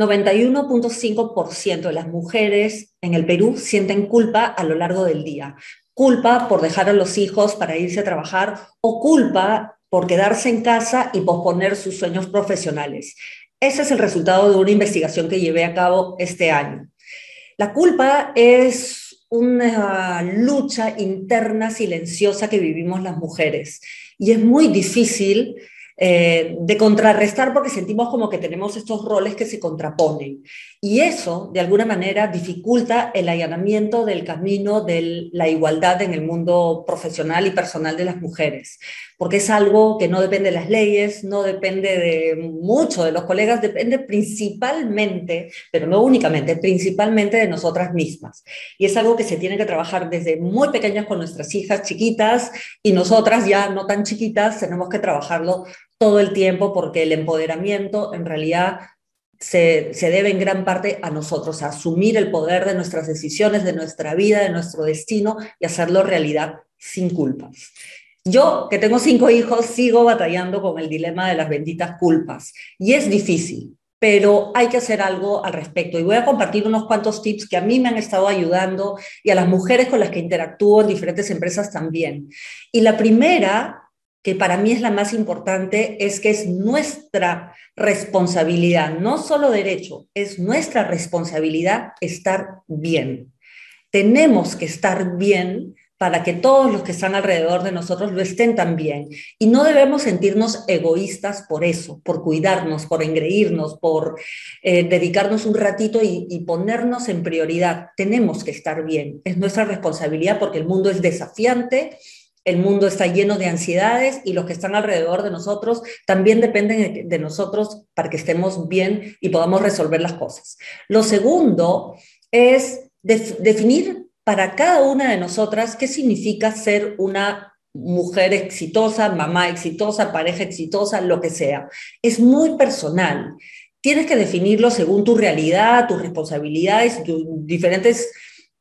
91.5% de las mujeres en el Perú sienten culpa a lo largo del día. Culpa por dejar a los hijos para irse a trabajar o culpa por quedarse en casa y posponer sus sueños profesionales. Ese es el resultado de una investigación que llevé a cabo este año. La culpa es una lucha interna silenciosa que vivimos las mujeres. Y es muy difícil eh, de contrarrestar porque sentimos como que tenemos estos roles que se contraponen. Y eso, de alguna manera, dificulta el allanamiento del camino de la igualdad en el mundo profesional y personal de las mujeres, porque es algo que no depende de las leyes, no depende de mucho de los colegas, depende principalmente, pero no únicamente, principalmente de nosotras mismas. Y es algo que se tiene que trabajar desde muy pequeñas con nuestras hijas chiquitas y nosotras ya no tan chiquitas tenemos que trabajarlo todo el tiempo porque el empoderamiento en realidad se, debe en gran parte a nosotros, a asumir el poder de nuestras decisiones, de nuestra vida, de nuestro destino y hacerlo realidad sin culpas. Yo, que tengo cinco hijos, sigo batallando con el dilema de las benditas culpas y es difícil, pero hay que hacer algo al respecto. Y voy a compartir unos cuantos tips que a mí me han estado ayudando y a las mujeres con las que interactúo en diferentes empresas también. Y la primera que para mí es la más importante, es que es nuestra responsabilidad, no solo derecho, es nuestra responsabilidad estar bien. Tenemos que estar bien para que todos los que están alrededor de nosotros lo estén también. Y no debemos sentirnos egoístas por eso, por cuidarnos, por engreírnos, por eh, dedicarnos un ratito y, y ponernos en prioridad. Tenemos que estar bien. Es nuestra responsabilidad porque el mundo es desafiante el mundo está lleno de ansiedades y los que están alrededor de nosotros también dependen de nosotros para que estemos bien y podamos resolver las cosas. Lo segundo es definir para cada una de nosotras qué significa ser una mujer exitosa, mamá exitosa, pareja exitosa, lo que sea. Es muy personal. Tienes que definirlo según tu realidad, tus responsabilidades, tus diferentes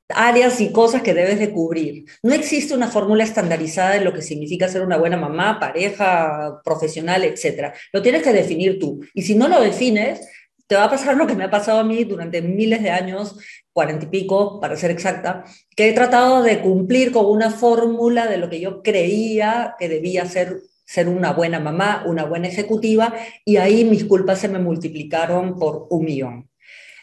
áreas y cosas que debes de cubrir. No existe una fórmula estandarizada de lo que significa ser una buena mamá, pareja, profesional, etc. Lo tienes que definir tú. Y si no lo defines, te va a pasar lo que me ha pasado a mí durante miles de años, cuarenta y pico, para ser exacta, que he tratado de cumplir con una fórmula de lo que yo creía que debía ser ser una buena mamá, una buena ejecutiva, y ahí mis culpas se me multiplicaron por un millón.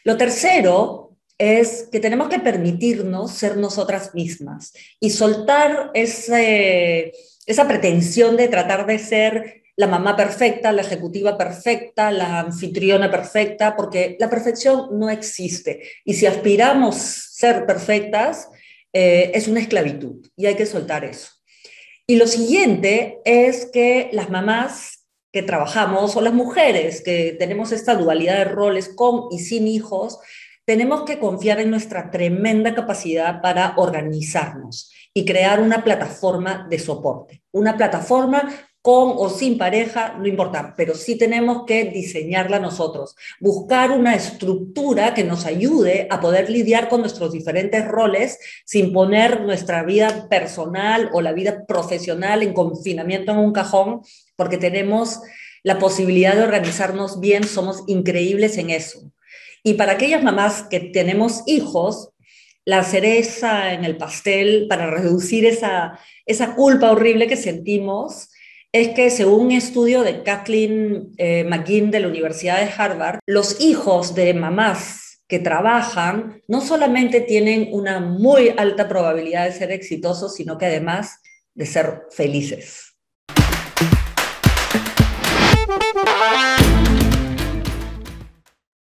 Lo tercero es que tenemos que permitirnos ser nosotras mismas y soltar ese, esa pretensión de tratar de ser la mamá perfecta, la ejecutiva perfecta, la anfitriona perfecta, porque la perfección no existe. Y si aspiramos ser perfectas, eh, es una esclavitud y hay que soltar eso. Y lo siguiente es que las mamás que trabajamos o las mujeres que tenemos esta dualidad de roles con y sin hijos, tenemos que confiar en nuestra tremenda capacidad para organizarnos y crear una plataforma de soporte. Una plataforma con o sin pareja, no importa, pero sí tenemos que diseñarla nosotros, buscar una estructura que nos ayude a poder lidiar con nuestros diferentes roles sin poner nuestra vida personal o la vida profesional en confinamiento en un cajón, porque tenemos la posibilidad de organizarnos bien, somos increíbles en eso. Y para aquellas mamás que tenemos hijos, la cereza en el pastel para reducir esa, esa culpa horrible que sentimos es que según un estudio de Kathleen eh, McGinn de la Universidad de Harvard, los hijos de mamás que trabajan no solamente tienen una muy alta probabilidad de ser exitosos, sino que además de ser felices.